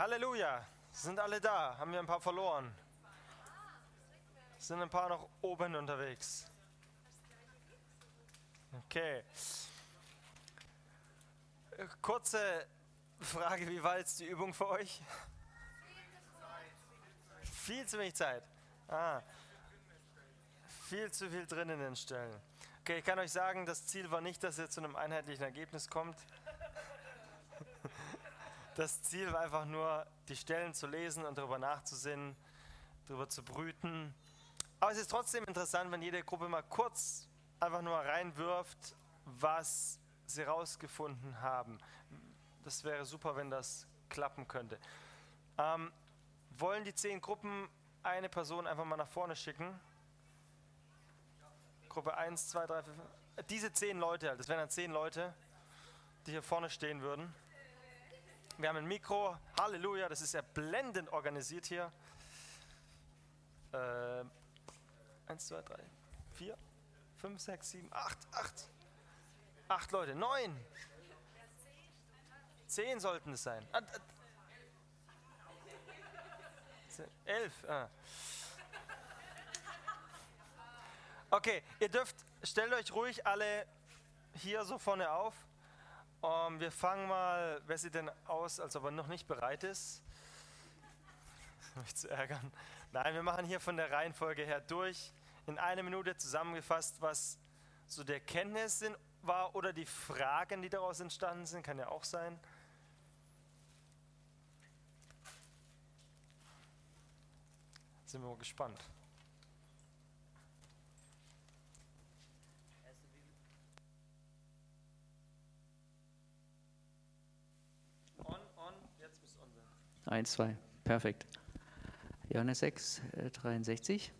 Halleluja. Sind alle da? Haben wir ein paar verloren? Sind ein paar noch oben unterwegs? Okay. Kurze Frage, wie war jetzt die Übung für euch? Viel zu wenig Zeit. Ah. Viel zu viel drin in den Stellen. Okay, ich kann euch sagen, das Ziel war nicht, dass ihr zu einem einheitlichen Ergebnis kommt. Das Ziel war einfach nur, die Stellen zu lesen und darüber nachzusinnen, darüber zu brüten. Aber es ist trotzdem interessant, wenn jede Gruppe mal kurz einfach nur reinwirft, was sie rausgefunden haben. Das wäre super, wenn das klappen könnte. Ähm, wollen die zehn Gruppen eine Person einfach mal nach vorne schicken? Gruppe 1, 2, 3, 4, 5. Diese zehn Leute, halt, das wären dann zehn Leute, die hier vorne stehen würden. Wir haben ein Mikro. Halleluja, das ist ja blendend organisiert hier. Äh, 1, 2, 3, 4, 5, 6, 7, 8, 8. 8 Leute, 9. 10 sollten es sein. 11. Ah. Okay, ihr dürft, stellt euch ruhig alle hier so vorne auf. Um, ähm, wir fangen mal, wer sieht denn aus, als ob er noch nicht bereit ist? Mich zu ärgern. Nein, wir machen hier von der Reihenfolge her durch. In einer Minute zusammengefasst, was so der Kenntnis war oder die Fragen, die daraus entstanden sind, kann ja auch sein. Sind wir mal gespannt. Eins, zwei, perfekt. Johannes 6, 63.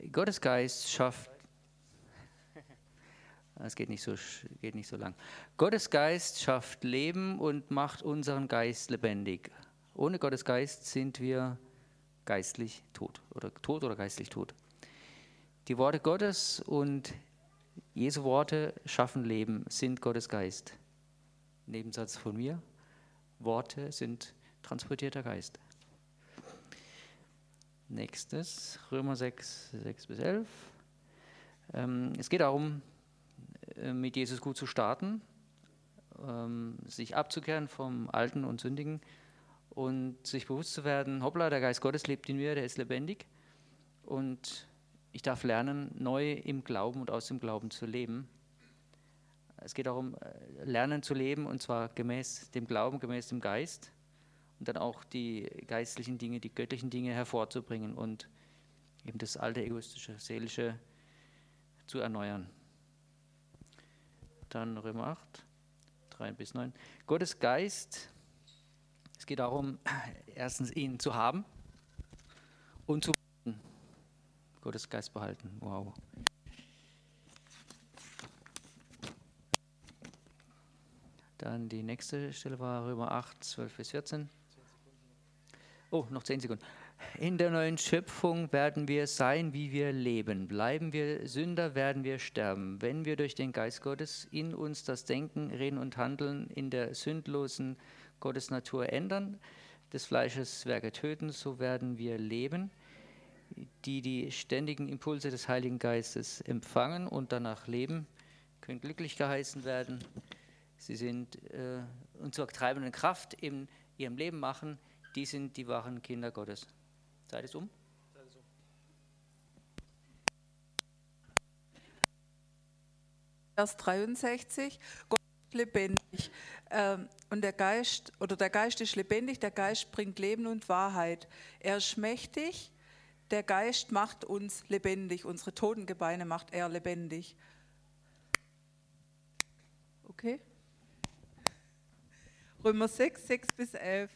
Äh, Gottes Geist schafft. Es geht nicht, so, geht nicht so lang. Gottes Geist schafft Leben und macht unseren Geist lebendig. Ohne Gottes Geist sind wir geistlich tot oder tot oder geistlich tot. Die Worte Gottes und Jesu Worte schaffen Leben, sind Gottes Geist. Nebensatz von mir. Worte sind transportierter Geist. Nächstes, Römer 6, 6 bis 11. Ähm, es geht darum, äh, mit Jesus gut zu starten, ähm, sich abzukehren vom Alten und Sündigen und sich bewusst zu werden, hoppla, der Geist Gottes lebt in mir, der ist lebendig und ich darf lernen, neu im Glauben und aus dem Glauben zu leben. Es geht darum, äh, lernen zu leben und zwar gemäß dem Glauben, gemäß dem Geist und dann auch die geistlichen Dinge, die göttlichen Dinge hervorzubringen und eben das alte egoistische, seelische zu erneuern. Dann Römer 8, 3 bis 9. Gottes Geist, es geht darum, erstens ihn zu haben und zu behalten. Gottes Geist behalten. Wow. Dann die nächste Stelle war Römer 8, 12 bis 14. Oh, noch zehn Sekunden. In der neuen Schöpfung werden wir sein, wie wir leben. Bleiben wir Sünder, werden wir sterben. Wenn wir durch den Geist Gottes in uns das Denken, Reden und Handeln in der sündlosen Gottesnatur ändern, des Fleisches Werke töten, so werden wir leben. Die die ständigen Impulse des Heiligen Geistes empfangen und danach leben, können glücklich geheißen werden. Sie sind äh, und zur treibenden Kraft in ihrem Leben machen die sind die wahren Kinder Gottes. Zeit ist um. Vers 63, Gott ist lebendig. Ähm, und der Geist, oder der Geist ist lebendig, der Geist bringt Leben und Wahrheit. Er ist mächtig, der Geist macht uns lebendig, unsere toten Gebeine macht er lebendig. Okay? Römer 6, 6 bis 11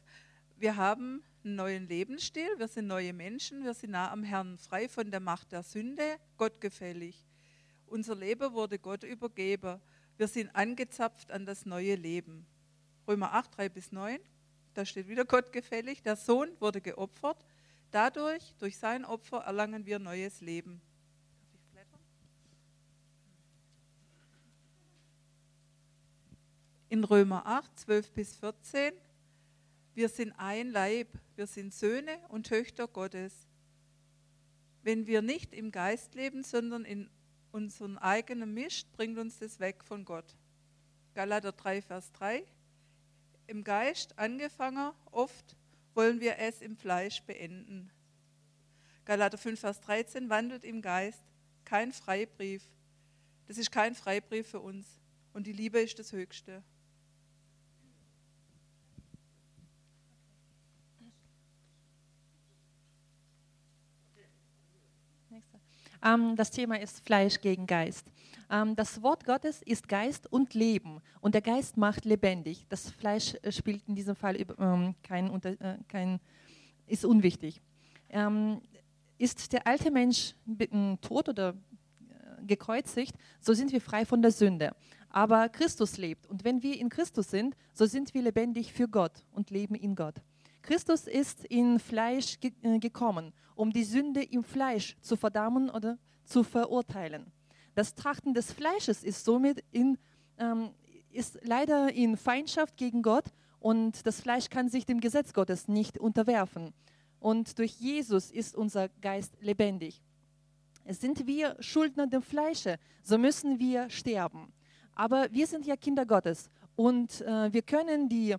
wir haben einen neuen Lebensstil, wir sind neue Menschen, wir sind nah am Herrn, frei von der Macht der Sünde, gottgefällig. Unser Leben wurde Gott übergeben. Wir sind angezapft an das neue Leben. Römer 8, 3 bis 9, da steht wieder gottgefällig. Der Sohn wurde geopfert. Dadurch, durch sein Opfer, erlangen wir neues Leben. In Römer 8, 12 bis 14 Wir sind ein Leib, wir sind Söhne und Töchter Gottes. Wenn wir nicht im Geist leben, sondern in unserem eigenen Mist, bringt uns das weg von Gott. Galater 3, Vers 3. Im Geist angefangen, oft wollen wir es im Fleisch beenden. Galater 5, Vers 13, wandelt im Geist, kein Freibrief. Das ist kein Freibrief für uns. Und die Liebe ist das Höchste. Ähm, das Thema ist Fleisch gegen Geist. Ähm, das Wort Gottes ist Geist und Leben und der Geist macht lebendig. Das Fleisch äh, spielt in diesem Fall ähm, kein, äh, kein, ist unwichtig. ist der alte Mensch tot oder äh, gekreuzigt, so sind wir frei von der Sünde. Aber Christus lebt und wenn wir in Christus sind, so sind wir lebendig für Gott und leben in Gott. Christus ist in Fleisch ge äh, gekommen, um die Sünde im Fleisch zu verdammen oder zu verurteilen. Das Trachten des Fleisches ist somit in, ähm, ist leider in Feindschaft gegen Gott und das Fleisch kann sich dem Gesetz Gottes nicht unterwerfen. Und durch Jesus ist unser Geist lebendig. Sind wir Schuldner dem Fleische, so müssen wir sterben. Aber wir sind ja Kinder Gottes und äh, wir können die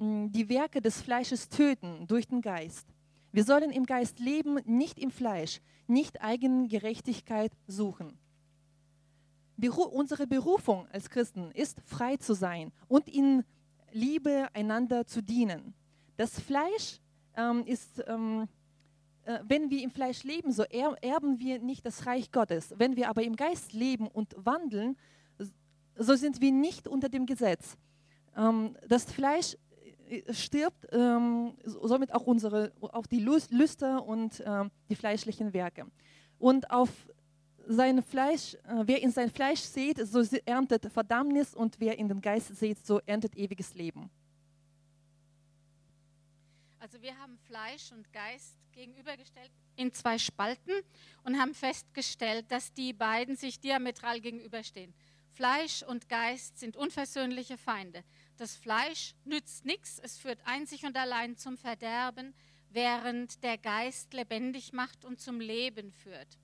die Werke des Fleisches töten durch den Geist. Wir sollen im Geist leben, nicht im Fleisch, nicht eigene Gerechtigkeit suchen. Beru unsere Berufung als Christen ist, frei zu sein und in Liebe einander zu dienen. Das Fleisch ähm, ist, ähm, äh, wenn wir im Fleisch leben, so er erben wir nicht das Reich Gottes. Wenn wir aber im Geist leben und wandeln, so sind wir nicht unter dem Gesetz. Ähm, das Fleisch stirbt ähm, somit auch unsere, auch die Lüster und ähm, die fleischlichen Werke. Und auf sein Fleisch, äh, wer in sein Fleisch sieht, so erntet Verdammnis und wer in den Geist sieht, so erntet ewiges Leben. Also wir haben Fleisch und Geist gegenübergestellt in zwei Spalten und haben festgestellt, dass die beiden sich diametral gegenüberstehen. Fleisch und Geist sind unversöhnliche Feinde. Das Fleisch nützt nichts, es führt einzig und allein zum Verderben, während der Geist lebendig macht und zum Leben führt.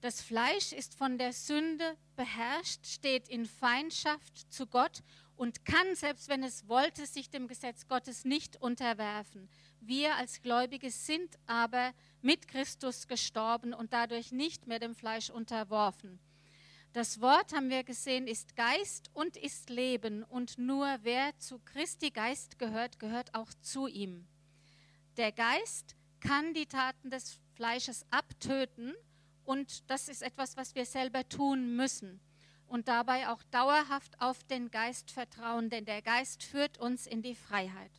Das Fleisch ist von der Sünde beherrscht, steht in Feindschaft zu Gott und kann, selbst wenn es wollte, sich dem Gesetz Gottes nicht unterwerfen. Wir als Gläubige sind aber mit Christus gestorben und dadurch nicht mehr dem Fleisch unterworfen. Das Wort, haben wir gesehen, ist Geist und ist Leben. Und nur wer zu Christi Geist gehört, gehört auch zu ihm. Der Geist kann die Taten des Fleisches abtöten. Und das ist etwas, was wir selber tun müssen. Und dabei auch dauerhaft auf den Geist vertrauen, denn der Geist führt uns in die Freiheit.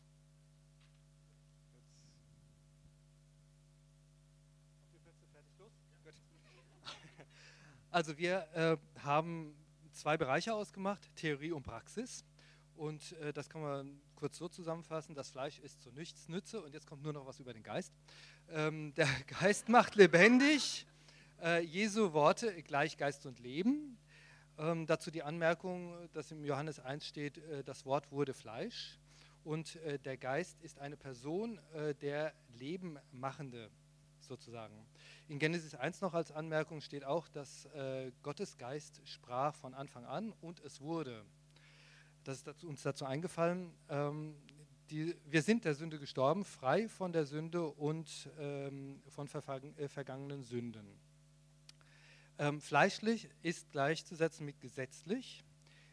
Also wir äh, haben zwei Bereiche ausgemacht, Theorie und Praxis. Und äh, das kann man kurz so zusammenfassen, das Fleisch ist zu nichts Nütze und jetzt kommt nur noch was über den Geist. Ähm, der Geist macht lebendig, äh, Jesu Worte gleich Geist und Leben. Ähm, dazu die Anmerkung, dass im Johannes 1 steht, äh, das Wort wurde Fleisch und äh, der Geist ist eine Person, äh, der Leben machende sozusagen. In Genesis 1 noch als Anmerkung steht auch, dass äh, Gottes Geist sprach von Anfang an und es wurde. Das ist dazu, uns dazu eingefallen. Ähm, die, wir sind der Sünde gestorben, frei von der Sünde und ähm, von äh, vergangenen Sünden. Ähm, fleischlich ist gleichzusetzen mit gesetzlich.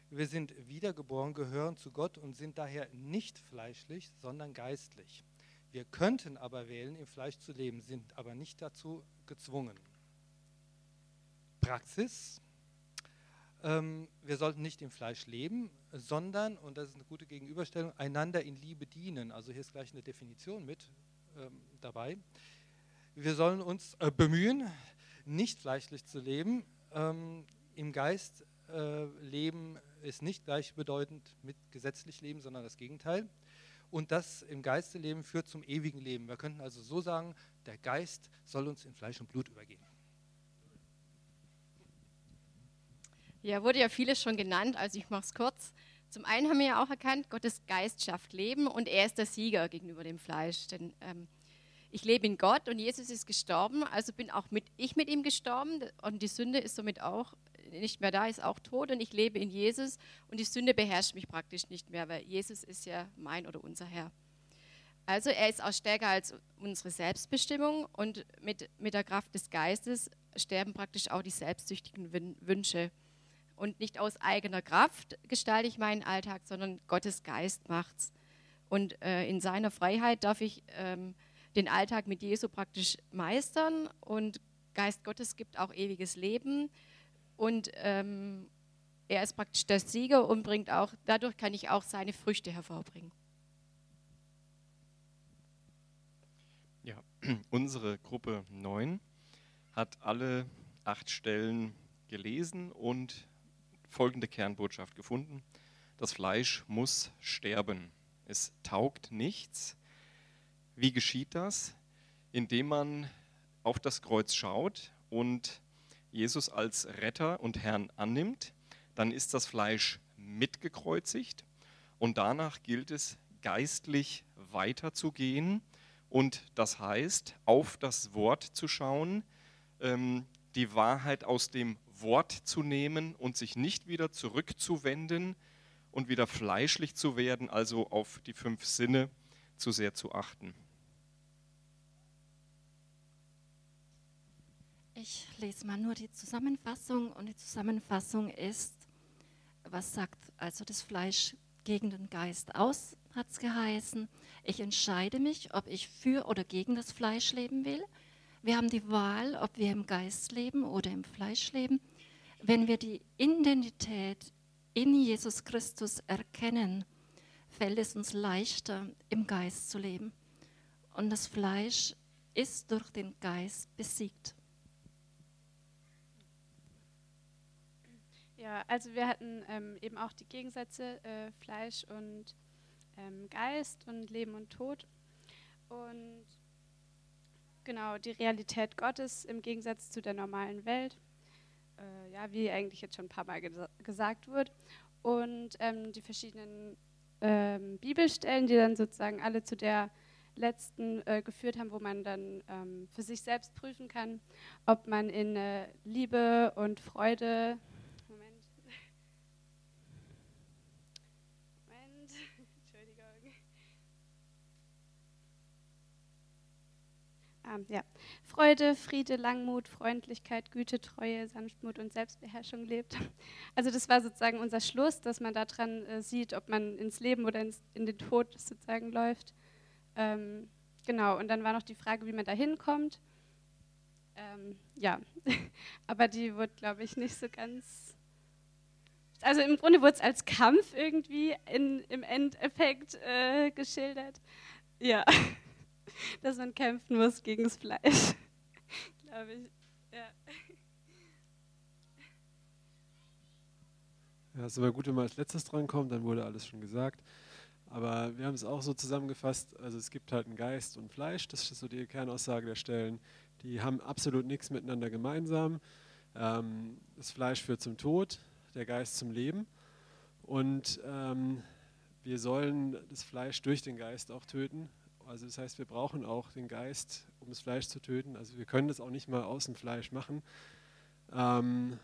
Wir sind wiedergeboren, gehören zu Gott und sind daher nicht fleischlich, sondern geistlich. Wir könnten aber wählen, im Fleisch zu leben, sind aber nicht dazu gezwungen. Praxis. Ähm, wir sollten nicht im Fleisch leben, sondern, und das ist eine gute Gegenüberstellung, einander in Liebe dienen. Also hier ist gleich eine Definition mit ähm, dabei. Wir sollen uns äh, bemühen, nicht fleischlich zu leben. Ähm, Im Geist äh, leben ist nicht gleichbedeutend mit gesetzlich leben, sondern das Gegenteil. Und das im Geiste leben führt zum ewigen Leben. Wir könnten also so sagen, der Geist soll uns in Fleisch und Blut übergehen. Ja, wurde ja vieles schon genannt, also ich mache es kurz. Zum einen haben wir ja auch erkannt, Gottes Geist schafft Leben und er ist der Sieger gegenüber dem Fleisch. Denn ähm, ich lebe in Gott und Jesus ist gestorben, also bin auch mit, ich mit ihm gestorben und die Sünde ist somit auch nicht mehr da, ist auch tot und ich lebe in Jesus und die Sünde beherrscht mich praktisch nicht mehr, weil Jesus ist ja mein oder unser Herr. Also er ist auch stärker als unsere Selbstbestimmung und mit, mit der Kraft des Geistes sterben praktisch auch die selbstsüchtigen Wünsche. Und nicht aus eigener Kraft gestalte ich meinen Alltag, sondern Gottes Geist macht's. Und äh, in seiner Freiheit darf ich ähm, den Alltag mit Jesu praktisch meistern und Geist Gottes gibt auch ewiges Leben und ähm, er ist praktisch der Sieger und bringt auch, dadurch kann ich auch seine Früchte hervorbringen. Ja, unsere Gruppe 9 hat alle acht Stellen gelesen und folgende Kernbotschaft gefunden. Das Fleisch muss sterben. Es taugt nichts. Wie geschieht das? Indem man auf das Kreuz schaut und Jesus als Retter und Herrn annimmt, dann ist das Fleisch mitgekreuzigt und danach gilt es geistlich weiterzugehen und das heißt, auf das Wort zu schauen, ähm, die Wahrheit aus dem Wort zu nehmen und sich nicht wieder zurückzuwenden und wieder fleischlich zu werden, also auf die fünf Sinne zu sehr zu achten. Ich lese mal nur die Zusammenfassung und die Zusammenfassung ist, was sagt also das Fleisch gegen den Geist aus, hat es geheißen. Ich entscheide mich, ob ich für oder gegen das Fleisch leben will. Wir haben die Wahl, ob wir im Geist leben oder im Fleisch leben. Wenn wir die Identität in Jesus Christus erkennen, fällt es uns leichter, im Geist zu leben. Und das Fleisch ist durch den Geist besiegt. Ja, also wir hatten ähm, eben auch die Gegensätze äh, Fleisch und ähm, Geist und Leben und Tod. Und genau, die Realität Gottes im Gegensatz zu der normalen Welt. Äh, ja, wie eigentlich jetzt schon ein paar Mal gesa gesagt wird. Und ähm, die verschiedenen ähm, Bibelstellen, die dann sozusagen alle zu der letzten äh, geführt haben, wo man dann ähm, für sich selbst prüfen kann, ob man in äh, Liebe und Freude Ah, ja. Freude, Friede, Langmut, Freundlichkeit, Güte, Treue, Sanftmut und Selbstbeherrschung lebt. Also das war sozusagen unser Schluss, dass man daran äh, sieht, ob man ins Leben oder ins, in den Tod sozusagen läuft. Ähm, genau, und dann war noch die Frage, wie man da hinkommt. Ähm, ja, aber die wurde, glaube ich, nicht so ganz... Also im Grunde wurde es als Kampf irgendwie in, im Endeffekt äh, geschildert. Ja. dass man kämpfen muss gegen das Fleisch. Glaube ich. Ja. Ja, es ist immer gut, wenn man als letztes drankommt, dann wurde alles schon gesagt. Aber wir haben es auch so zusammengefasst, also es gibt halt einen Geist und Fleisch, das ist so die Kernaussage der Stellen. Die haben absolut nichts miteinander gemeinsam. Ähm, das Fleisch führt zum Tod, der Geist zum Leben. Und ähm, wir sollen das Fleisch durch den Geist auch töten. Also das heißt, wir brauchen auch den Geist, um das Fleisch zu töten. Also wir können das auch nicht mal aus dem Fleisch machen. Ähm,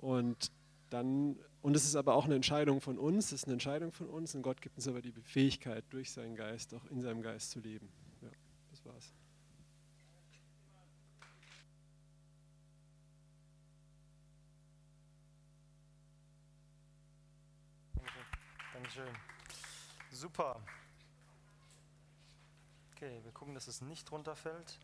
und dann, und es ist aber auch eine Entscheidung von uns, es ist eine Entscheidung von uns und Gott gibt uns aber die Fähigkeit, durch seinen Geist, auch in seinem Geist zu leben. Ja, das war's. Dankeschön. Super. Okay, wir gucken, dass es nicht runterfällt.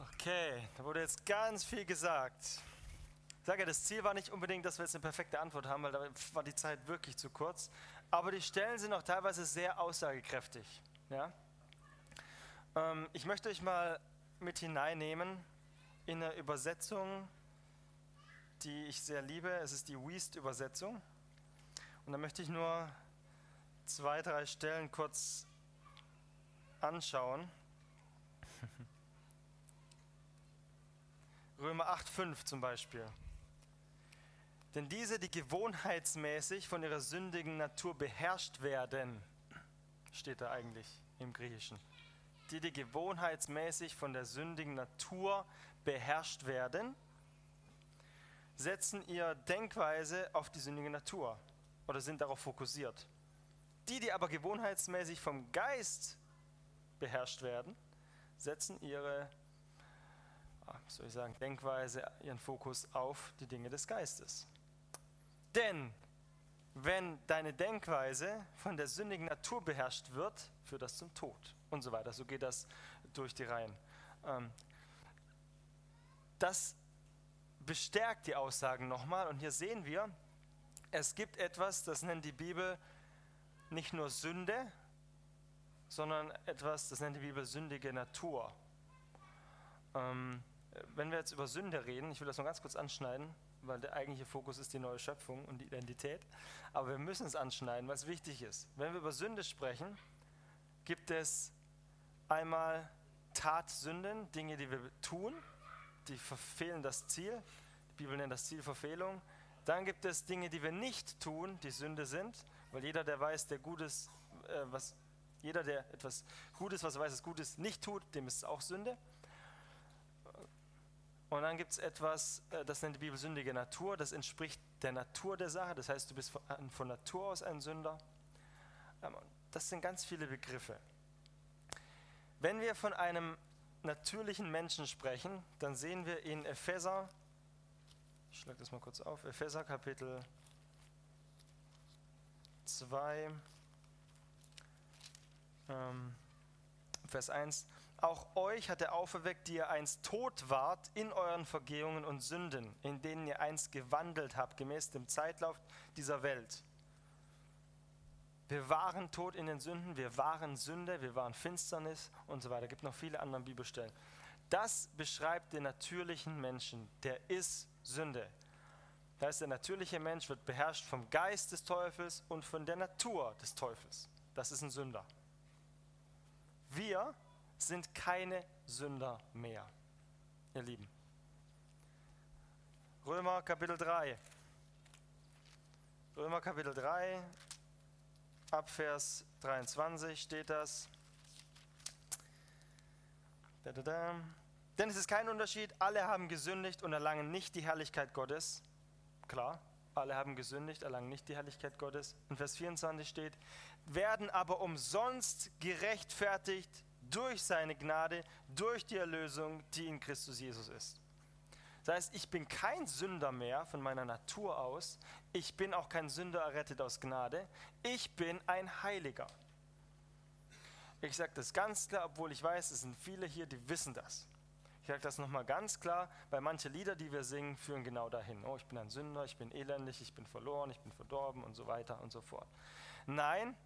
Okay, da wurde jetzt ganz viel gesagt. Ich sage ja, das Ziel war nicht unbedingt, dass wir jetzt eine perfekte Antwort haben, weil da war die Zeit wirklich zu kurz. Aber die Stellen sind auch teilweise sehr aussagekräftig. Ja? Ähm, ich möchte euch mal mit hineinnehmen in eine Übersetzung, die ich sehr liebe. Es ist die Weast-Übersetzung. Und da möchte ich nur zwei, drei Stellen kurz anschauen. Römer 8,5 zum Beispiel. Denn diese, die gewohnheitsmäßig von ihrer sündigen Natur beherrscht werden, steht da eigentlich im Griechischen. Die, die gewohnheitsmäßig von der sündigen Natur beherrscht werden, setzen ihre Denkweise auf die sündige Natur oder sind darauf fokussiert. Die, die aber gewohnheitsmäßig vom Geist beherrscht werden, setzen ihre ah, soll ich sagen, Denkweise, ihren Fokus auf die Dinge des Geistes. Denn wenn deine Denkweise von der sündigen Natur beherrscht wird, führt das zum Tod und so weiter. So geht das durch die Reihen. Ähm, das bestärkt die Aussagen nochmal und hier sehen wir, es gibt etwas, das nennt die Bibel nicht nur Sünde, sondern etwas, das nennt die Bibel sündige Natur. Ähm, wenn wir jetzt über Sünde reden, ich will das noch ganz kurz anschneiden, weil der eigentliche Fokus ist die neue Schöpfung und die Identität. Aber wir müssen es anschneiden, weil es wichtig ist. Wenn wir über Sünde sprechen, gibt es einmal Tatsünden, Dinge, die wir tun, die verfehlen das Ziel. Die Bibel nennt das Ziel Verfehlung. Dann gibt es Dinge, die wir nicht tun, die Sünde sind, weil jeder, der weiß, der Gutes, äh, was, jeder, der etwas Gutes, was er weiß, es Gutes nicht tut, dem ist es auch Sünde. Und dann gibt es etwas, äh, das nennt die Bibel sündige Natur, das entspricht der Natur der Sache, das heißt, du bist von Natur aus ein Sünder. Ähm, das sind ganz viele Begriffe. Wenn wir von einem natürlichen Menschen sprechen, dann sehen wir in Epheser, ich schlage das mal kurz auf, Epheser Kapitel 2, ähm, Vers 1, auch euch hat er auferweckt, die ihr einst tot wart in euren Vergehungen und Sünden, in denen ihr einst gewandelt habt, gemäß dem Zeitlauf dieser Welt. Wir waren tot in den Sünden, wir waren Sünde, wir waren Finsternis und so weiter. Es gibt noch viele andere Bibelstellen. Das beschreibt den natürlichen Menschen, der ist Sünde. Das heißt, der natürliche Mensch wird beherrscht vom Geist des Teufels und von der Natur des Teufels. Das ist ein Sünder. Wir sind keine Sünder mehr, ihr Lieben. Römer Kapitel 3. Römer Kapitel 3, ab Vers 23 steht das. Da, da, da. Denn es ist kein Unterschied, alle haben gesündigt und erlangen nicht die Herrlichkeit Gottes. Klar, alle haben gesündigt, erlangen nicht die Herrlichkeit Gottes. In Vers 24 steht, werden aber umsonst gerechtfertigt durch seine Gnade, durch die Erlösung, die in Christus Jesus ist. Das heißt, ich bin kein Sünder mehr von meiner Natur aus. Ich bin auch kein Sünder errettet aus Gnade. Ich bin ein Heiliger. Ich sage das ganz klar, obwohl ich weiß, es sind viele hier, die wissen das. Ich sage das nochmal ganz klar, weil manche Lieder, die wir singen, führen genau dahin. Oh, ich bin ein Sünder, ich bin elendig, ich bin verloren, ich bin verdorben und so weiter und so fort. Nein,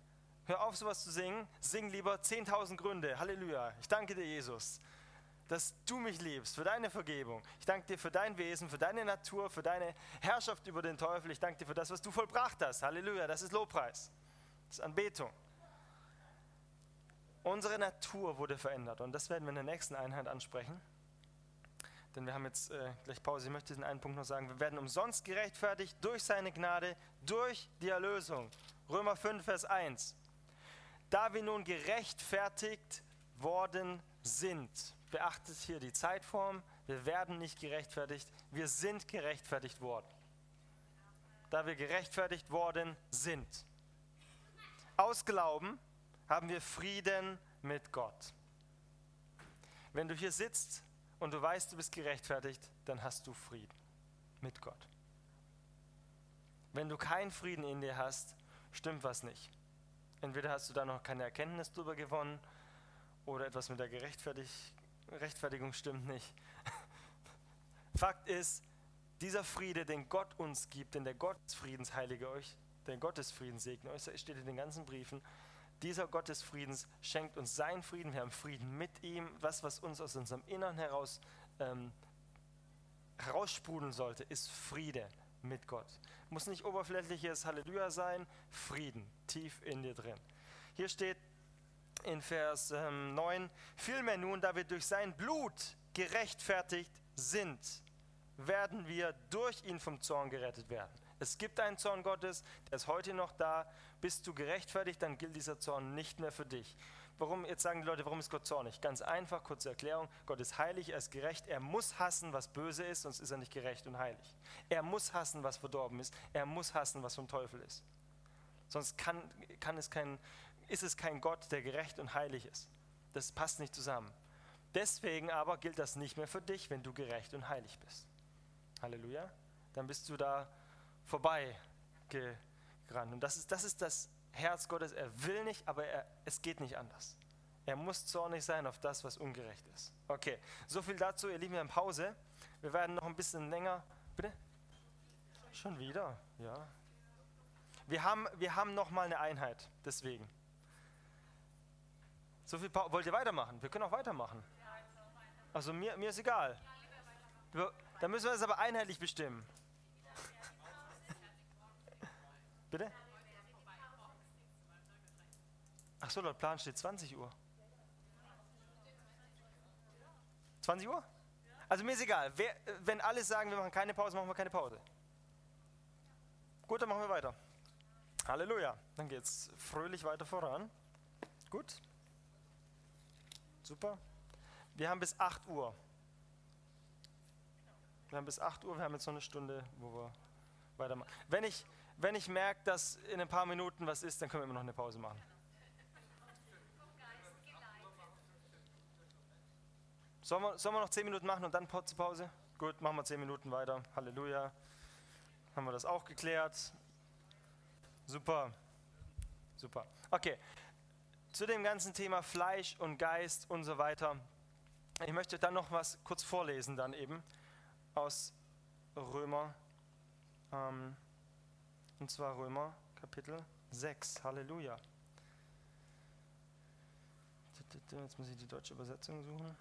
hör auf, sowas zu singen. Sing lieber 10.000 Gründe. Halleluja. Ich danke dir, Jesus dass du mich liebst, für deine Vergebung. Ich danke dir für dein Wesen, für deine Natur, für deine Herrschaft über den Teufel. Ich danke dir für das, was du vollbracht hast. Halleluja, das ist Lobpreis. Das ist Anbetung. Unsere Natur wurde verändert und das werden wir in der nächsten Einheit ansprechen. Denn wir haben jetzt äh, gleich Pause. Ich möchte diesen einen Punkt noch sagen. Wir werden umsonst gerechtfertigt durch seine Gnade, durch die Erlösung. Römer 5, Vers 1. Da wir nun gerechtfertigt worden sind, beachtet hier die Zeitform. Wir werden nicht gerechtfertigt, wir sind gerechtfertigt worden. Da wir gerechtfertigt worden sind. Aus Glauben haben wir Frieden mit Gott. Wenn du hier sitzt und du weißt, du bist gerechtfertigt, dann hast du Frieden mit Gott. Wenn du keinen Frieden in dir hast, stimmt was nicht. Entweder hast du da noch keine Erkenntnis darüber gewonnen oder etwas mit der Gerechtfertigung Rechtfertigung stimmt nicht. Fakt ist, dieser Friede, den Gott uns gibt, denn der Gott des Friedens heilige euch, der Gott des Friedens segne euch, steht in den ganzen Briefen. Dieser Gott des Friedens schenkt uns seinen Frieden, wir haben Frieden mit ihm. Was, was uns aus unserem Innern heraus ähm, heraussprudeln sollte, ist Friede mit Gott. Muss nicht oberflächliches Halleluja sein, Frieden tief in dir drin. Hier steht, in Vers 9, ähm, vielmehr nun, da wir durch sein Blut gerechtfertigt sind, werden wir durch ihn vom Zorn gerettet werden. Es gibt einen Zorn Gottes, der ist heute noch da. Bist du gerechtfertigt, dann gilt dieser Zorn nicht mehr für dich. Warum, jetzt sagen die Leute, warum ist Gott zornig? Ganz einfach, kurze Erklärung. Gott ist heilig, er ist gerecht. Er muss hassen, was böse ist, sonst ist er nicht gerecht und heilig. Er muss hassen, was verdorben ist. Er muss hassen, was vom Teufel ist. Sonst kann, kann es kein, ist es kein Gott, der gerecht und heilig ist. Das passt nicht zusammen. Deswegen aber gilt das nicht mehr für dich, wenn du gerecht und heilig bist. Halleluja. Dann bist du da vorbei gerannt. Und das ist, das ist das Herz Gottes. Er will nicht, aber er, es geht nicht anders. Er muss zornig sein auf das, was ungerecht ist. Okay, so viel dazu. Ihr Lieben, wir haben Pause. Wir werden noch ein bisschen länger. Bitte? Schon wieder? Ja. Wir haben, wir haben noch mal eine Einheit, deswegen. So viel pa Wollt ihr weitermachen? Wir können auch weitermachen. Also mir, mir ist egal. Dann müssen wir es aber einheitlich bestimmen. Bitte? Ach so, laut Plan steht 20 Uhr. 20 Uhr? Also mir ist egal. Wer, wenn alle sagen, wir machen keine Pause, machen wir keine Pause. Gut, dann machen wir weiter. Halleluja. Dann geht es fröhlich weiter voran. Gut. Super. Wir haben bis 8 Uhr. Wir haben bis 8 Uhr, wir haben jetzt noch eine Stunde, wo wir weitermachen. Wenn ich, wenn ich merke, dass in ein paar Minuten was ist, dann können wir immer noch eine Pause machen. Sollen wir, sollen wir noch 10 Minuten machen und dann Pause? Gut, machen wir 10 Minuten weiter. Halleluja. Haben wir das auch geklärt. Super. Super. Okay. Zu dem ganzen Thema Fleisch und Geist und so weiter. Ich möchte dann noch was kurz vorlesen, dann eben aus Römer. Ähm, und zwar Römer Kapitel 6. Halleluja. Jetzt muss ich die deutsche Übersetzung suchen.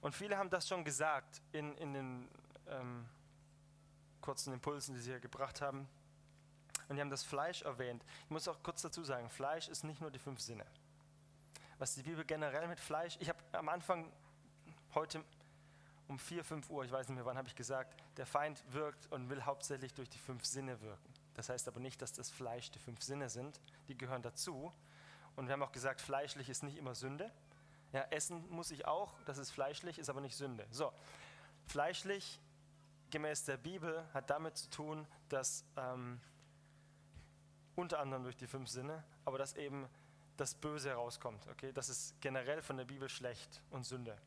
Und viele haben das schon gesagt in, in den ähm, kurzen Impulsen, die sie hier gebracht haben. Und die haben das Fleisch erwähnt. Ich muss auch kurz dazu sagen, Fleisch ist nicht nur die fünf Sinne. Was die Bibel generell mit Fleisch, ich habe am Anfang heute um 4, 5 Uhr, ich weiß nicht mehr wann, habe ich gesagt, der Feind wirkt und will hauptsächlich durch die fünf Sinne wirken. Das heißt aber nicht, dass das Fleisch die fünf Sinne sind, die gehören dazu. Und wir haben auch gesagt, fleischlich ist nicht immer Sünde. Ja, essen muss ich auch, das ist fleischlich, ist aber nicht Sünde. So, fleischlich gemäß der Bibel hat damit zu tun, dass ähm, unter anderem durch die fünf Sinne, aber dass eben das Böse herauskommt. Okay? Das ist generell von der Bibel schlecht und Sünde.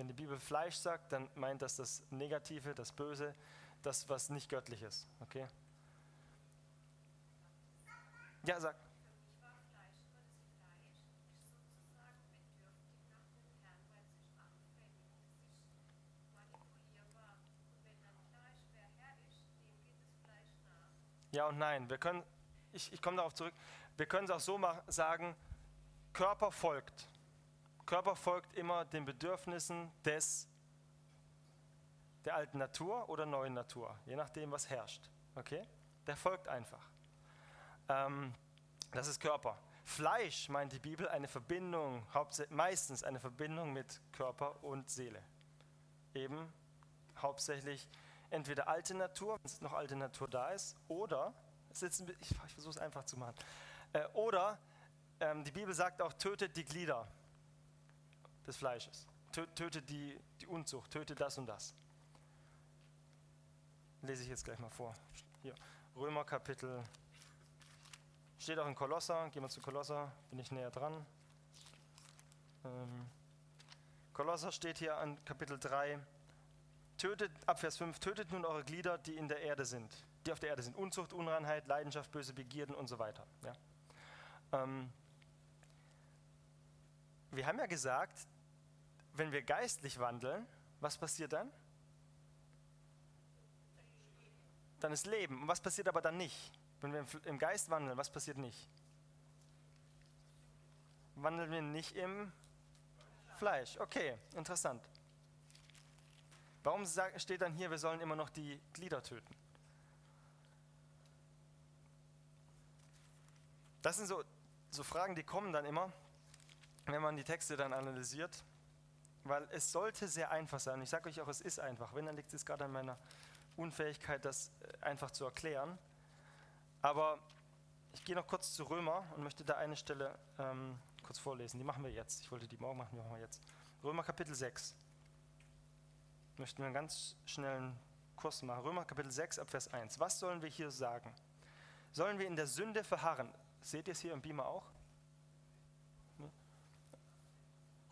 Wenn die Bibel Fleisch sagt, dann meint das das Negative, das Böse, das, was nicht göttlich ist. Okay? Ja, sag. Ja und nein. Wir können, ich, ich komme darauf zurück, wir können es auch so machen, sagen, Körper folgt. Körper folgt immer den Bedürfnissen des, der alten Natur oder neuen Natur, je nachdem, was herrscht. Okay? Der folgt einfach. Ähm, das ist Körper. Fleisch meint die Bibel eine Verbindung, meistens eine Verbindung mit Körper und Seele. Eben hauptsächlich entweder alte Natur, wenn es noch alte Natur da ist, oder, ich, ich versuche es einfach zu machen, äh, oder ähm, die Bibel sagt auch, tötet die Glieder des Fleisches, tötet die, die Unzucht, tötet das und das. Lese ich jetzt gleich mal vor. Hier, Römer Kapitel, steht auch in Kolosser, gehen wir zu Kolosser, bin ich näher dran. Ähm, Kolosser steht hier an Kapitel 3, tötet, ab Vers 5, tötet nun eure Glieder, die in der Erde sind, die auf der Erde sind. Unzucht, Unreinheit, Leidenschaft, böse Begierden und so weiter. Ja. Ähm, wir haben ja gesagt, wenn wir geistlich wandeln, was passiert dann? Dann ist Leben. Und was passiert aber dann nicht? Wenn wir im Geist wandeln, was passiert nicht? Wandeln wir nicht im Fleisch. Okay, interessant. Warum steht dann hier, wir sollen immer noch die Glieder töten? Das sind so, so Fragen, die kommen dann immer, wenn man die Texte dann analysiert. weil es sollte sehr einfach sein. Ich sage euch auch, es ist einfach. Wenn, dann liegt es gerade an meiner Unfähigkeit, das äh, einfach zu erklären. Aber ich gehe noch kurz zu Römer und möchte da eine Stelle ähm, kurz vorlesen. Die machen wir jetzt. Ich wollte die morgen machen, die machen wir jetzt. Römer Kapitel 6. Möchten wir einen ganz schnellen Kurs machen. Römer Kapitel 6 ab Vers 1. Was sollen wir hier sagen? Sollen wir in der Sünde verharren? Seht ihr es hier im Beamer auch?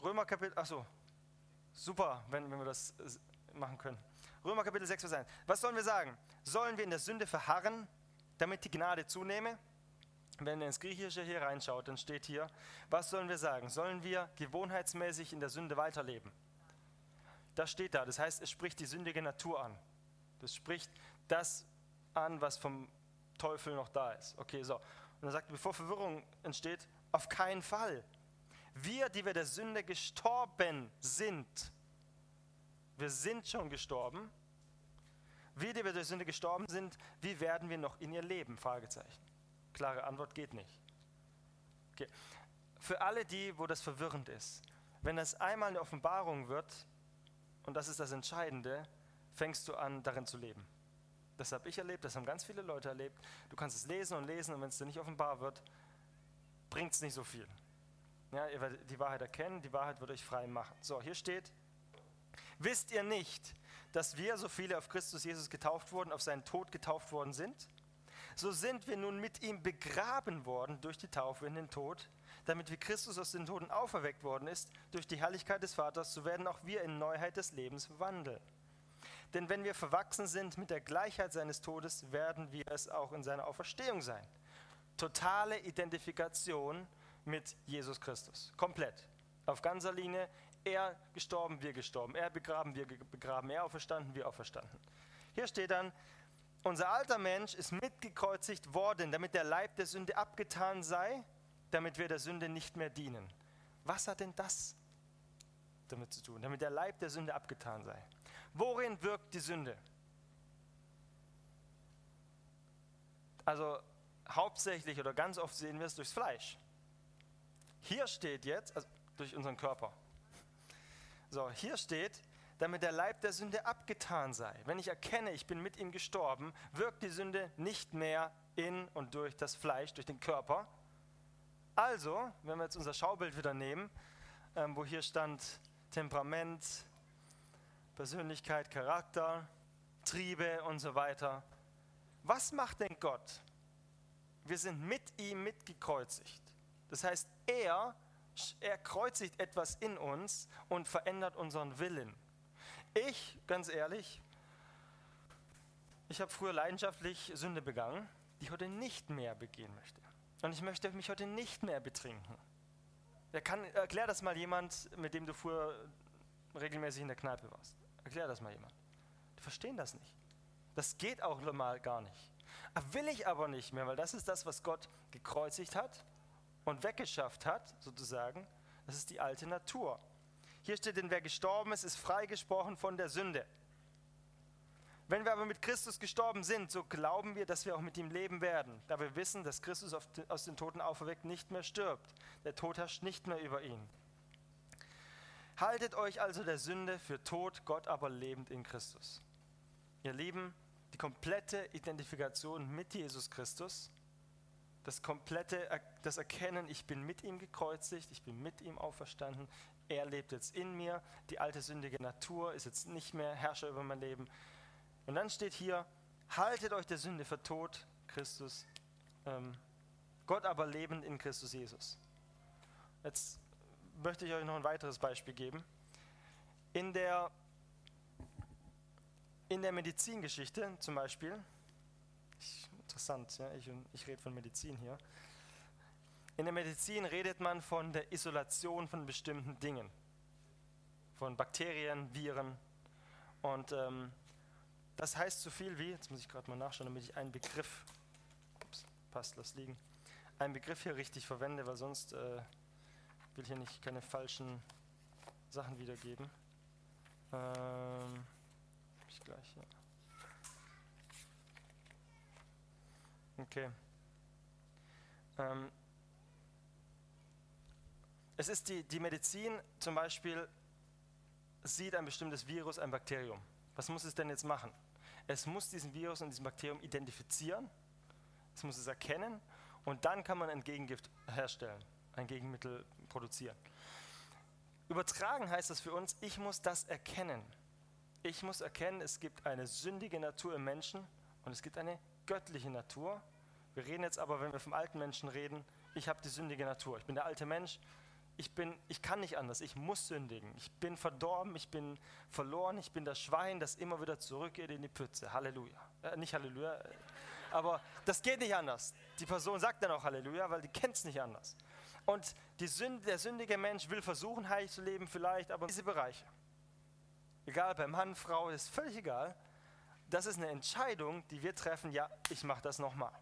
Römer Kapitel, achso, super, wenn, wenn wir das äh, machen können. Römer Kapitel 6, Vers 1. Was sollen wir sagen? Sollen wir in der Sünde verharren, damit die Gnade zunehme? Wenn ihr ins Griechische hier reinschaut, dann steht hier, was sollen wir sagen? Sollen wir gewohnheitsmäßig in der Sünde weiterleben? Das steht da. Das heißt, es spricht die sündige Natur an. Das spricht das an, was vom Teufel noch da ist. Okay, so. Und er sagt, bevor Verwirrung entsteht, auf keinen Fall. Wir, die wir der Sünde gestorben sind, wir sind schon gestorben. Wir, die wir der Sünde gestorben sind, wie werden wir noch in ihr leben? Fragezeichen. Klare Antwort geht nicht. Okay. Für alle die, wo das verwirrend ist, wenn das einmal eine Offenbarung wird, und das ist das Entscheidende, fängst du an, darin zu leben. Das habe ich erlebt, das haben ganz viele Leute erlebt. Du kannst es lesen und lesen und wenn es dir nicht offenbar wird, bringt es nicht so viel. Ja, ihr werdet die Wahrheit erkennen, die Wahrheit wird euch frei machen. So, hier steht, wisst ihr nicht, dass wir, so viele auf Christus Jesus getauft wurden, auf seinen Tod getauft worden sind? So sind wir nun mit ihm begraben worden durch die Taufe in den Tod, damit wie Christus aus den Toten auferweckt worden ist, durch die Herrlichkeit des Vaters, so werden auch wir in Neuheit des Lebens wandeln. Denn wenn wir verwachsen sind mit der Gleichheit seines Todes, werden wir es auch in seiner Auferstehung sein. Totale Identifikation mit Jesus Christus. Komplett. Auf ganzer Linie. Er gestorben, wir gestorben. Er begraben, wir begraben. Er auferstanden, wir auferstanden. Hier steht dann, unser alter Mensch ist mitgekreuzigt worden, damit der Leib der Sünde abgetan sei, damit wir der Sünde nicht mehr dienen. Was hat denn das damit zu tun? Damit der Leib der Sünde abgetan sei. Worin wirkt die Sünde? Also hauptsächlich oder ganz oft sehen wir es durchs Fleisch. Hier steht jetzt, also durch unseren Körper. So, hier steht, damit der Leib der Sünde abgetan sei. Wenn ich erkenne, ich bin mit ihm gestorben, wirkt die Sünde nicht mehr in und durch das Fleisch, durch den Körper. Also, wenn wir jetzt unser Schaubild wieder nehmen, ähm, wo hier stand Temperament, Persönlichkeit, Charakter, Triebe und so weiter. Was macht denn Gott? Wir sind mit ihm mitgekreuzigt. Das heißt, er, er kreuzigt etwas in uns und verändert unseren Willen. Ich, ganz ehrlich, ich habe früher leidenschaftlich Sünde begangen, die ich heute nicht mehr begehen möchte. Und ich möchte mich heute nicht mehr betrinken. Er kann, erklär das mal jemand, mit dem du früher regelmäßig in der Kneipe warst. Erklär das mal jemand. Die verstehen das nicht. Das geht auch mal gar nicht. Will ich aber nicht mehr, weil das ist das, was Gott gekreuzigt hat und weggeschafft hat, sozusagen. Das ist die alte Natur. Hier steht, denn wer gestorben ist, ist freigesprochen von der Sünde. Wenn wir aber mit Christus gestorben sind, so glauben wir, dass wir auch mit ihm leben werden, da wir wissen, dass Christus aus den Toten auferweckt nicht mehr stirbt. Der Tod herrscht nicht mehr über ihn. Haltet euch also der Sünde für tot, Gott aber lebend in Christus. Ihr Lieben, die komplette Identifikation mit Jesus Christus, das komplette das Erkennen, ich bin mit ihm gekreuzigt, ich bin mit ihm auferstanden, er lebt jetzt in mir, die alte sündige Natur ist jetzt nicht mehr Herrscher über mein Leben. Und dann steht hier, haltet euch der Sünde für tot, Christus, ähm, Gott aber lebend in Christus Jesus. Jetzt möchte ich euch noch ein weiteres Beispiel geben. In der, in der Medizingeschichte zum Beispiel, interessant, ja, ich, ich rede von Medizin hier, in der Medizin redet man von der Isolation von bestimmten Dingen, von Bakterien, Viren. Und ähm, das heißt so viel wie, jetzt muss ich gerade mal nachschauen, damit ich einen Begriff, ups, passt, lass liegen, einen Begriff hier richtig verwende, weil sonst äh, will hier nicht keine falschen Sachen wiedergeben. Ähm, ich gleich, ja. Okay. Ähm, es ist die, die Medizin zum Beispiel, sieht ein bestimmtes Virus, ein Bakterium. Was muss es denn jetzt machen? Es muss diesen Virus und diesen Bakterium identifizieren, es muss es erkennen und dann kann man ein Gegengift herstellen, ein Gegenmittel produzieren. Übertragen heißt das für uns, ich muss das erkennen. Ich muss erkennen, es gibt eine sündige Natur im Menschen und es gibt eine göttliche Natur. Wir reden jetzt aber, wenn wir vom alten Menschen reden, ich habe die sündige Natur. Ich bin der alte Mensch. Ich, bin, ich kann nicht anders. Ich muss sündigen. Ich bin verdorben. Ich bin verloren. Ich bin das Schwein, das immer wieder zurückgeht in die Pütze. Halleluja. Äh, nicht Halleluja. Äh, aber das geht nicht anders. Die Person sagt dann auch Halleluja, weil die kennt es nicht anders. Und Sünde, der sündige Mensch will versuchen, heilig zu leben vielleicht, aber diese Bereiche, egal bei Mann, Frau, ist völlig egal, das ist eine Entscheidung, die wir treffen, ja, ich mache das nochmal.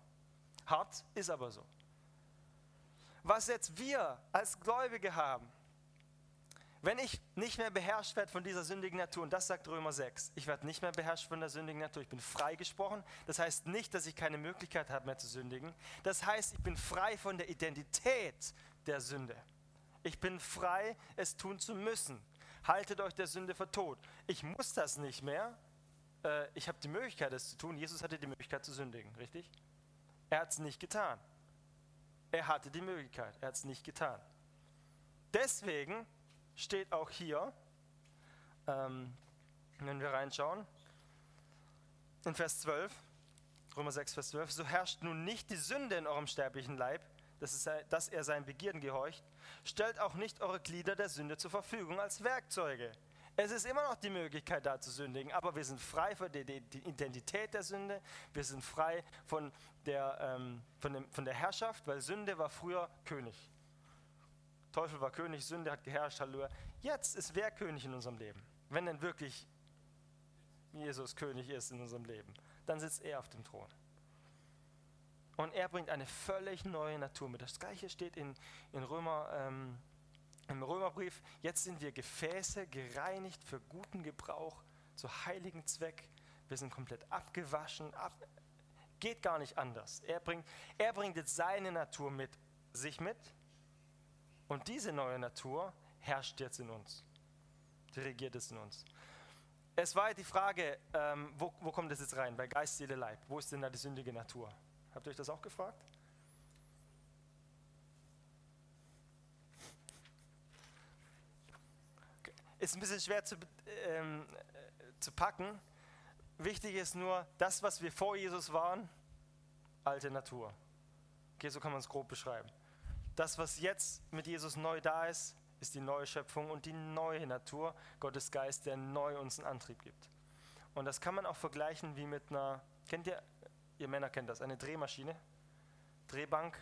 Hart ist aber so. Was jetzt wir als Gläubige haben, wenn ich nicht mehr beherrscht werde von dieser sündigen Natur, und das sagt Römer 6, ich werde nicht mehr beherrscht von der sündigen Natur, ich bin freigesprochen. Das heißt nicht, dass ich keine Möglichkeit habe mehr zu sündigen. Das heißt, ich bin frei von der Identität der Sünde. Ich bin frei, es tun zu müssen. Haltet euch der Sünde vor tot. Ich muss das nicht mehr. Äh, ich habe die Möglichkeit, es zu tun. Jesus hatte die Möglichkeit zu sündigen, richtig? Er hat es nicht getan. Er hatte die Möglichkeit, er hat es nicht getan. Deswegen steht auch hier, ähm, wenn wir reinschauen, in Vers 12, Römer 6, Vers 12, so herrscht nun nicht die Sünde in eurem sterblichen Leib, dass er seinen Begierden gehorcht, stellt auch nicht eure Glieder der Sünde zur Verfügung als Werkzeuge. Es ist immer noch die Möglichkeit, da zu sündigen, aber wir sind frei von der Identität der Sünde, wir sind frei von der, ähm, von, dem, von der Herrschaft, weil Sünde war früher König. Teufel war König, Sünde hat geherrscht, Halleluja. Jetzt ist wer König in unserem Leben? Wenn denn wirklich Jesus König ist in unserem Leben, dann sitzt er auf dem Thron. Und er bringt eine völlig neue Natur mit. Das gleiche steht in, in Römer, ähm, im Römerbrief. Jetzt sind wir Gefäße, gereinigt für guten Gebrauch, zu heiligen Zweck. Wir sind komplett abgewaschen. Ab, geht gar nicht anders. Er bringt, er bringt jetzt seine Natur mit sich mit. Und diese neue Natur herrscht jetzt in uns. Die regiert es in uns. Es war die Frage, ähm, wo, wo kommt das jetzt rein? Bei Geist, Seele, Leib. Wo ist denn da die sündige Natur? Habt ihr euch das auch gefragt? Ist ein bisschen schwer zu, ähm, zu packen. Wichtig ist nur, das, was wir vor Jesus waren, alte Natur. Okay, so kann man es grob beschreiben. Das, was jetzt mit Jesus neu da ist, ist die neue Schöpfung und die neue Natur, Gottes Geist, der neu uns einen Antrieb gibt. Und das kann man auch vergleichen wie mit einer, kennt ihr Ihr Männer kennt das, eine Drehmaschine, Drehbank,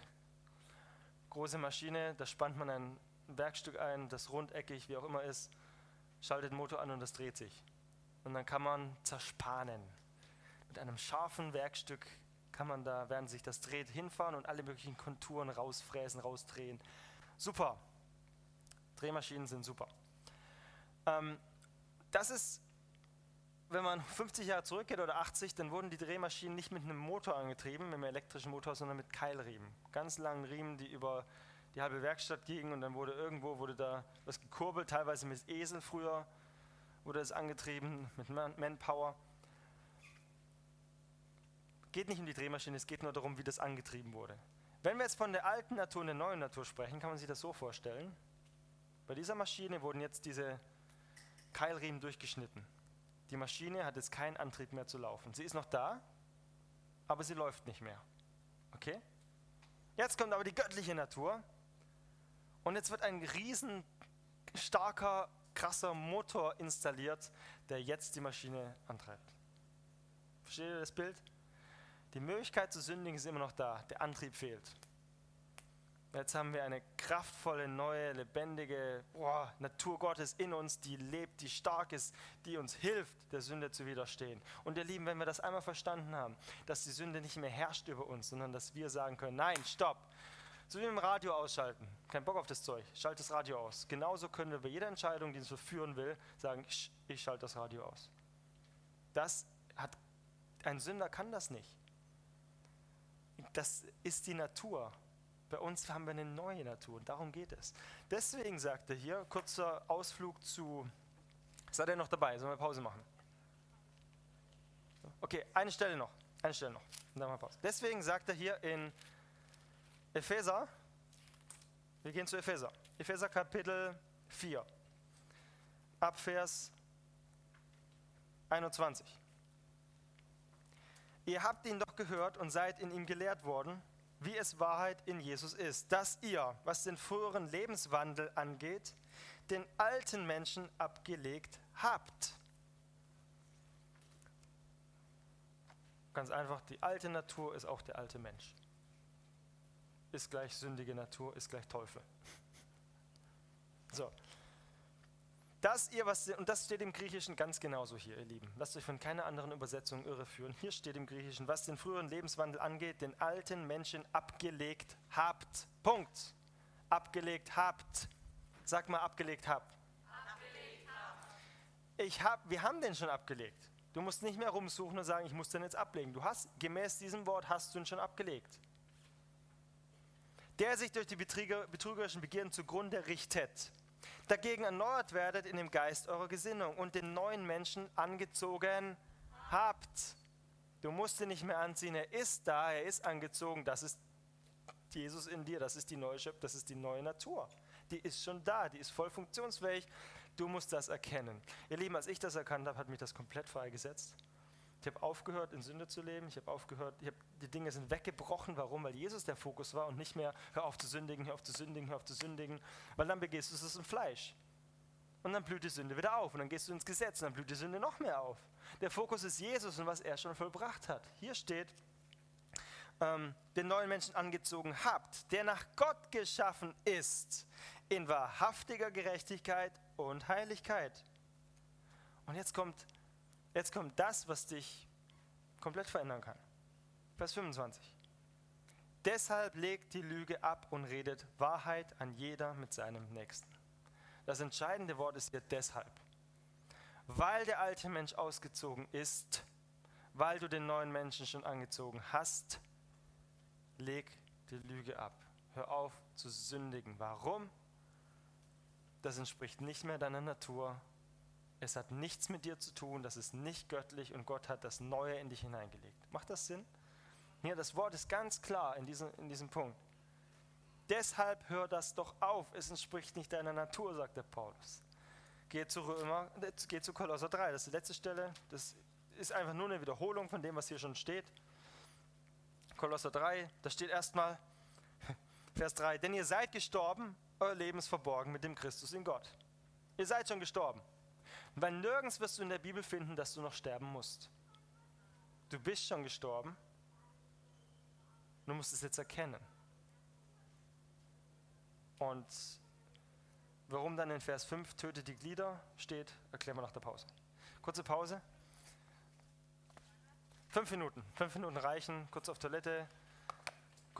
große Maschine, da spannt man ein Werkstück ein, das rundeckig, wie auch immer ist, schaltet den Motor an und das dreht sich. Und dann kann man zerspanen. Mit einem scharfen Werkstück kann man da, während sich das dreht, hinfahren und alle möglichen Konturen rausfräsen, rausdrehen. Super. Drehmaschinen sind super. Ähm, das ist wenn man 50 Jahre zurückgeht oder 80, dann wurden die Drehmaschinen nicht mit einem Motor angetrieben, mit einem elektrischen Motor, sondern mit Keilriemen. Ganz langen Riemen, die über die halbe Werkstatt gingen und dann wurde irgendwo wurde da was gekurbelt, teilweise mit Esel früher wurde es angetrieben, mit Manpower. Geht nicht um die Drehmaschine, es geht nur darum, wie das angetrieben wurde. Wenn wir jetzt von der alten Natur und der neuen Natur sprechen, kann man sich das so vorstellen. Bei dieser Maschine wurden jetzt diese Keilriemen durchgeschnitten. Die Maschine hat jetzt keinen Antrieb mehr zu laufen. Sie ist noch da, aber sie läuft nicht mehr. Okay? Jetzt kommt aber die göttliche Natur und jetzt wird ein riesen starker, krasser Motor installiert, der jetzt die Maschine antreibt. Versteht ihr das Bild? Die Möglichkeit zu sündigen ist immer noch da, der Antrieb fehlt. Jetzt haben wir eine kraftvolle, neue, lebendige boah, Natur Gottes in uns, die lebt, die stark ist, die uns hilft, der Sünde zu widerstehen. Und ihr Lieben, wenn wir das einmal verstanden haben, dass die Sünde nicht mehr herrscht über uns, sondern dass wir sagen können, nein, stopp. So wie mit dem Radio ausschalten. Kein Bock auf das Zeug. Schalt das Radio aus. Genauso können wir bei jeder Entscheidung, die uns verführen will, sagen, ich, schalte das Radio aus. Das hat, ein Sünder kann das nicht. Das ist die Natur. Bei uns haben wir eine neue Natur und darum geht es. Deswegen sagt er hier, kurzer Ausflug zu Seid ihr noch dabei? Sollen wir Pause machen? Okay, eine Stelle noch. Eine Stelle noch. Und dann wir Pause. Deswegen sagt er hier in Epheser, wir gehen zu Epheser. Epheser Kapitel 4, Abvers 21. Ihr habt ihn doch gehört und seid in ihm gelehrt worden, wie es Wahrheit in Jesus ist, dass ihr, was den früheren Lebenswandel angeht, den alten Menschen abgelegt habt. Ganz einfach, die alte Natur ist auch der alte Mensch. Ist gleich sündige Natur, ist gleich Teufel. So. Dass ihr was, und das steht im Griechischen ganz genauso hier, ihr Lieben. Lasst euch von keiner anderen Übersetzung irreführen. Hier steht im Griechischen, was den früheren Lebenswandel angeht, den alten Menschen abgelegt habt. Punkt. Abgelegt habt. Sag mal, abgelegt habt. Abgelegt habt. Ich hab, wir haben den schon abgelegt. Du musst nicht mehr rumsuchen und sagen, ich muss den jetzt ablegen. Du hast, gemäß diesem Wort hast du ihn schon abgelegt. Der sich durch die betrügerischen Begierden zugrunde richtet dagegen erneuert werdet in dem Geist eurer Gesinnung und den neuen Menschen angezogen habt. Du musst ihn nicht mehr anziehen, er ist da, er ist angezogen, das ist Jesus in dir, das ist die neue Schöpfung, das ist die neue Natur. Die ist schon da, die ist voll funktionsfähig. Du musst das erkennen. Ihr Lieben, als ich das erkannt habe, hat mich das komplett freigesetzt. Ich habe aufgehört, in Sünde zu leben. Ich habe aufgehört, ich hab, die Dinge sind weggebrochen. Warum? Weil Jesus der Fokus war und nicht mehr, hör auf zu sündigen, hör auf zu sündigen, hör auf zu sündigen. Weil dann begehst du es im Fleisch. Und dann blüht die Sünde wieder auf. Und dann gehst du ins Gesetz und dann blüht die Sünde noch mehr auf. Der Fokus ist Jesus und was er schon vollbracht hat. Hier steht, ähm, den neuen Menschen angezogen habt, der nach Gott geschaffen ist, in wahrhaftiger Gerechtigkeit und Heiligkeit. Und jetzt kommt Jetzt kommt das, was dich komplett verändern kann. Vers 25. Deshalb legt die Lüge ab und redet Wahrheit an jeder mit seinem Nächsten. Das entscheidende Wort ist hier deshalb. Weil der alte Mensch ausgezogen ist, weil du den neuen Menschen schon angezogen hast, leg die Lüge ab. Hör auf zu sündigen. Warum? Das entspricht nicht mehr deiner Natur, es hat nichts mit dir zu tun, das ist nicht göttlich und Gott hat das Neue in dich hineingelegt. Macht das Sinn? Ja, das Wort ist ganz klar in diesem, in diesem Punkt. Deshalb hör das doch auf, es entspricht nicht deiner Natur, sagt der Paulus. Geh zu Römer, äh, geh zu Kolosser 3, das ist die letzte Stelle, das ist einfach nur eine Wiederholung von dem, was hier schon steht. Kolosser 3, da steht erstmal, Vers 3, denn ihr seid gestorben, euer Leben ist verborgen mit dem Christus in Gott. Ihr seid schon gestorben. Weil nirgends wirst du in der Bibel finden, dass du noch sterben musst. Du bist schon gestorben. Du musst es jetzt erkennen. Und warum dann in Vers 5 tötet die Glieder steht, erklären wir nach der Pause. Kurze Pause. Fünf Minuten. Fünf Minuten reichen. Kurz auf Toilette,